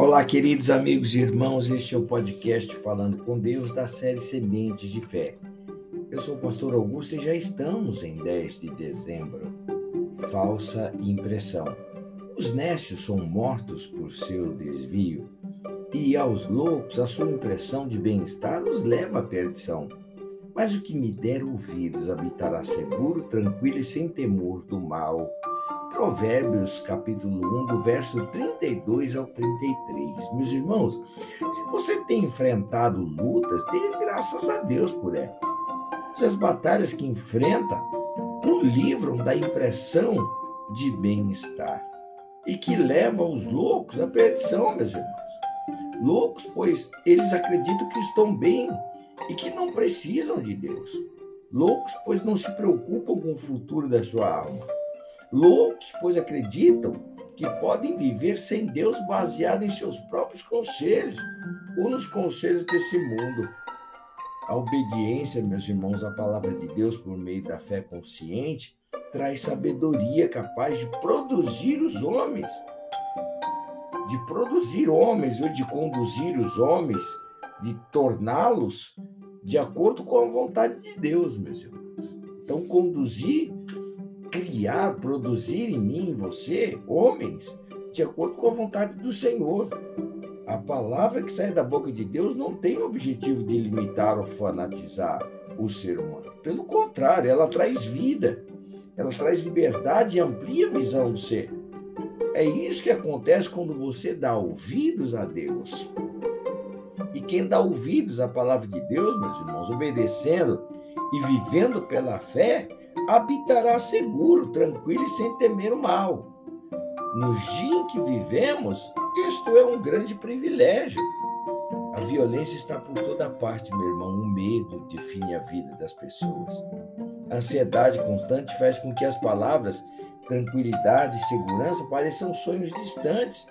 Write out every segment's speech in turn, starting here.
Olá, queridos amigos e irmãos, este é o podcast Falando com Deus da série Sementes de Fé. Eu sou o pastor Augusto e já estamos em 10 de dezembro. Falsa impressão. Os nécios são mortos por seu desvio, e aos loucos a sua impressão de bem-estar os leva à perdição. Mas o que me der ouvidos habitará seguro, tranquilo e sem temor do mal Provérbios capítulo 1, do verso 32 ao 33. Meus irmãos, se você tem enfrentado lutas, dê graças a Deus por elas. Pois as batalhas que enfrenta o livram da impressão de bem-estar e que leva os loucos à perdição, meus irmãos. Loucos, pois eles acreditam que estão bem e que não precisam de Deus. Loucos, pois não se preocupam com o futuro da sua alma Loucos, pois acreditam que podem viver sem Deus baseado em seus próprios conselhos ou nos conselhos desse mundo. A obediência, meus irmãos, à palavra de Deus por meio da fé consciente traz sabedoria capaz de produzir os homens, de produzir homens ou de conduzir os homens, de torná-los de acordo com a vontade de Deus, meus irmãos. Então, conduzir criar, produzir em mim, em você, homens, de acordo com a vontade do Senhor. A palavra que sai da boca de Deus não tem o objetivo de limitar ou fanatizar o ser humano. Pelo contrário, ela traz vida, ela traz liberdade e amplia a visão do ser. É isso que acontece quando você dá ouvidos a Deus. E quem dá ouvidos à palavra de Deus, meus irmãos, obedecendo e vivendo pela fé, habitará seguro, tranquilo e sem temer o mal. No dia em que vivemos, isto é um grande privilégio. A violência está por toda parte, meu irmão. O medo define a vida das pessoas. A ansiedade constante faz com que as palavras tranquilidade e segurança pareçam sonhos distantes,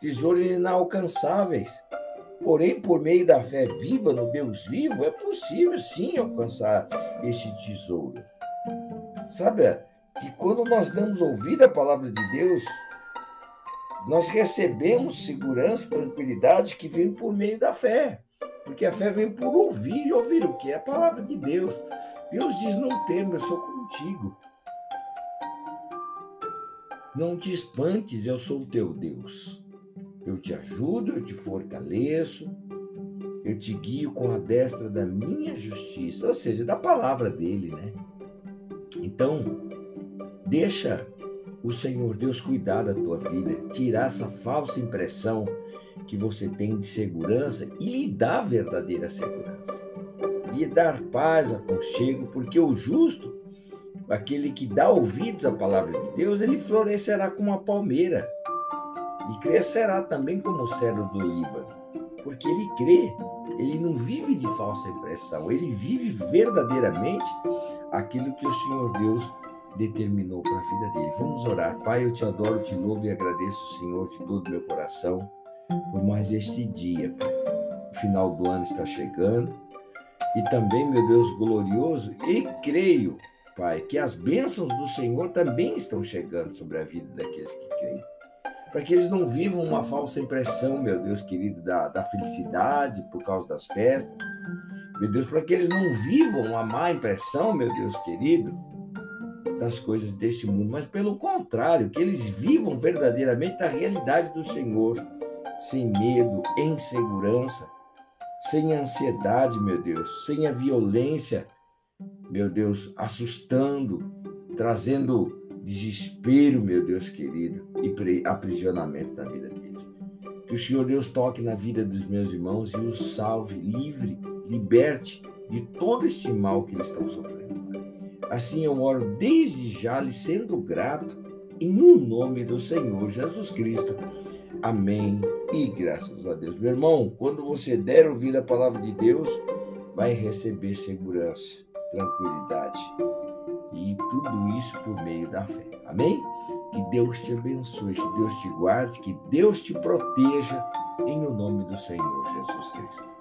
tesouros inalcançáveis. Porém, por meio da fé viva no Deus vivo, é possível sim alcançar este tesouro. Sabe que quando nós damos ouvido à palavra de Deus, nós recebemos segurança, tranquilidade que vem por meio da fé. Porque a fé vem por ouvir e ouvir o que? A palavra de Deus. Deus diz: Não tema, eu sou contigo. Não te espantes, eu sou o teu Deus. Eu te ajudo, eu te fortaleço, eu te guio com a destra da minha justiça, ou seja, da palavra dele, né? Então, deixa o Senhor Deus cuidar da tua vida, tirar essa falsa impressão que você tem de segurança e lhe dar verdadeira segurança. Lhe dar paz, aconchego, porque o justo, aquele que dá ouvidos à palavra de Deus, ele florescerá como uma palmeira e crescerá também como o cedro do Líbano, porque ele crê, ele não vive de falsa impressão, ele vive verdadeiramente aquilo que o Senhor Deus determinou para a vida dele. Vamos orar. Pai, eu te adoro, te louvo e agradeço, Senhor, de todo o meu coração por mais este dia. O final do ano está chegando e também, meu Deus glorioso, e creio, Pai, que as bênçãos do Senhor também estão chegando sobre a vida daqueles que creem. Para que eles não vivam uma falsa impressão, meu Deus querido, da, da felicidade por causa das festas, meu Deus, para que eles não vivam uma má impressão, meu Deus querido, das coisas deste mundo, mas pelo contrário, que eles vivam verdadeiramente a realidade do Senhor, sem medo, em segurança, sem ansiedade, meu Deus, sem a violência, meu Deus, assustando, trazendo desespero, meu Deus querido, e aprisionamento na vida deles. Que o Senhor Deus toque na vida dos meus irmãos e os salve livre liberte de todo este mal que eles estão sofrendo. Assim eu oro desde já, lhe sendo grato, em o um nome do Senhor Jesus Cristo. Amém e graças a Deus. Meu irmão, quando você der ouvir a palavra de Deus, vai receber segurança, tranquilidade e tudo isso por meio da fé. Amém? Que Deus te abençoe, que Deus te guarde, que Deus te proteja em o nome do Senhor Jesus Cristo.